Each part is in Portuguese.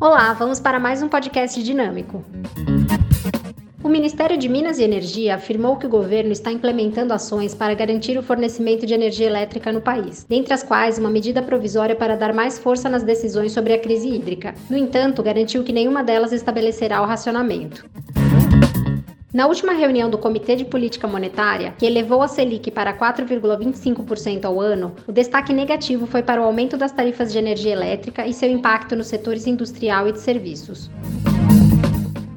Olá, vamos para mais um podcast dinâmico. O Ministério de Minas e Energia afirmou que o governo está implementando ações para garantir o fornecimento de energia elétrica no país, dentre as quais uma medida provisória para dar mais força nas decisões sobre a crise hídrica. No entanto, garantiu que nenhuma delas estabelecerá o racionamento. Na última reunião do Comitê de Política Monetária, que elevou a Selic para 4,25% ao ano, o destaque negativo foi para o aumento das tarifas de energia elétrica e seu impacto nos setores industrial e de serviços.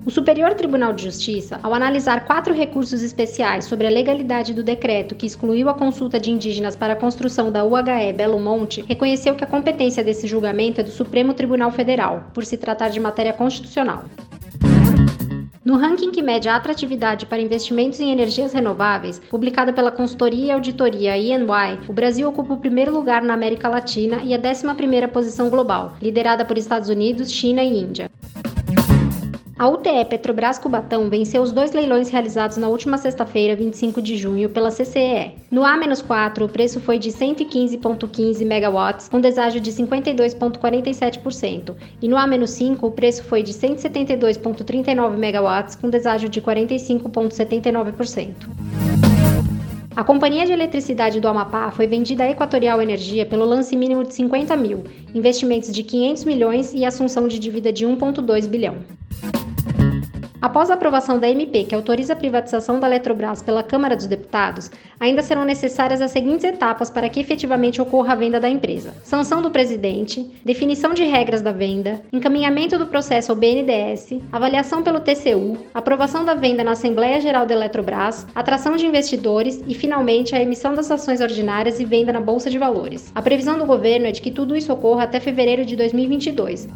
O Superior Tribunal de Justiça, ao analisar quatro recursos especiais sobre a legalidade do decreto que excluiu a consulta de indígenas para a construção da UHE Belo Monte, reconheceu que a competência desse julgamento é do Supremo Tribunal Federal, por se tratar de matéria constitucional. No ranking que mede a atratividade para investimentos em energias renováveis, publicado pela consultoria e auditoria EY, o Brasil ocupa o primeiro lugar na América Latina e a 11ª posição global, liderada por Estados Unidos, China e Índia. A UTE Petrobras Cubatão venceu os dois leilões realizados na última sexta-feira, 25 de junho, pela CCE. No A-4, o preço foi de 115,15 megawatts, com deságio de 52,47%, e no A-5, o preço foi de 172,39 megawatts, com deságio de 45,79%. A Companhia de Eletricidade do Amapá foi vendida à Equatorial Energia pelo lance mínimo de 50 mil, investimentos de 500 milhões e assunção de dívida de 1,2 bilhão. Após a aprovação da MP, que autoriza a privatização da Eletrobras pela Câmara dos Deputados, ainda serão necessárias as seguintes etapas para que efetivamente ocorra a venda da empresa: sanção do presidente, definição de regras da venda, encaminhamento do processo ao BNDES, avaliação pelo TCU, aprovação da venda na Assembleia Geral da Eletrobras, atração de investidores e, finalmente, a emissão das ações ordinárias e venda na Bolsa de Valores. A previsão do governo é de que tudo isso ocorra até fevereiro de 2022.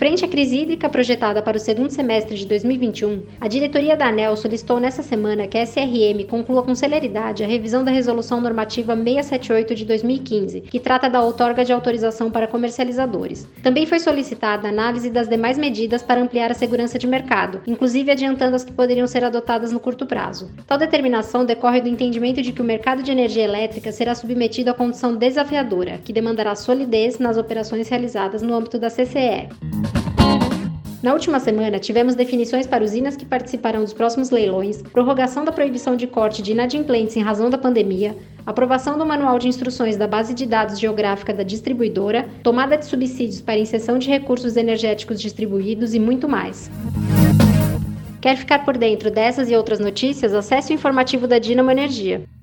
Frente à crise hídrica projetada para o segundo semestre de 2021, a diretoria da ANEL solicitou nesta semana que a SRM conclua com celeridade a revisão da Resolução Normativa 678 de 2015, que trata da outorga de autorização para comercializadores. Também foi solicitada a análise das demais medidas para ampliar a segurança de mercado, inclusive adiantando as que poderiam ser adotadas no curto prazo. Tal determinação decorre do entendimento de que o mercado de energia elétrica será submetido a condição desafiadora, que demandará solidez nas operações realizadas no âmbito da CCE. Na última semana, tivemos definições para usinas que participarão dos próximos leilões, prorrogação da proibição de corte de inadimplentes em razão da pandemia, aprovação do manual de instruções da base de dados geográfica da distribuidora, tomada de subsídios para inserção de recursos energéticos distribuídos e muito mais. Quer ficar por dentro dessas e outras notícias? Acesse o informativo da Dinamo Energia.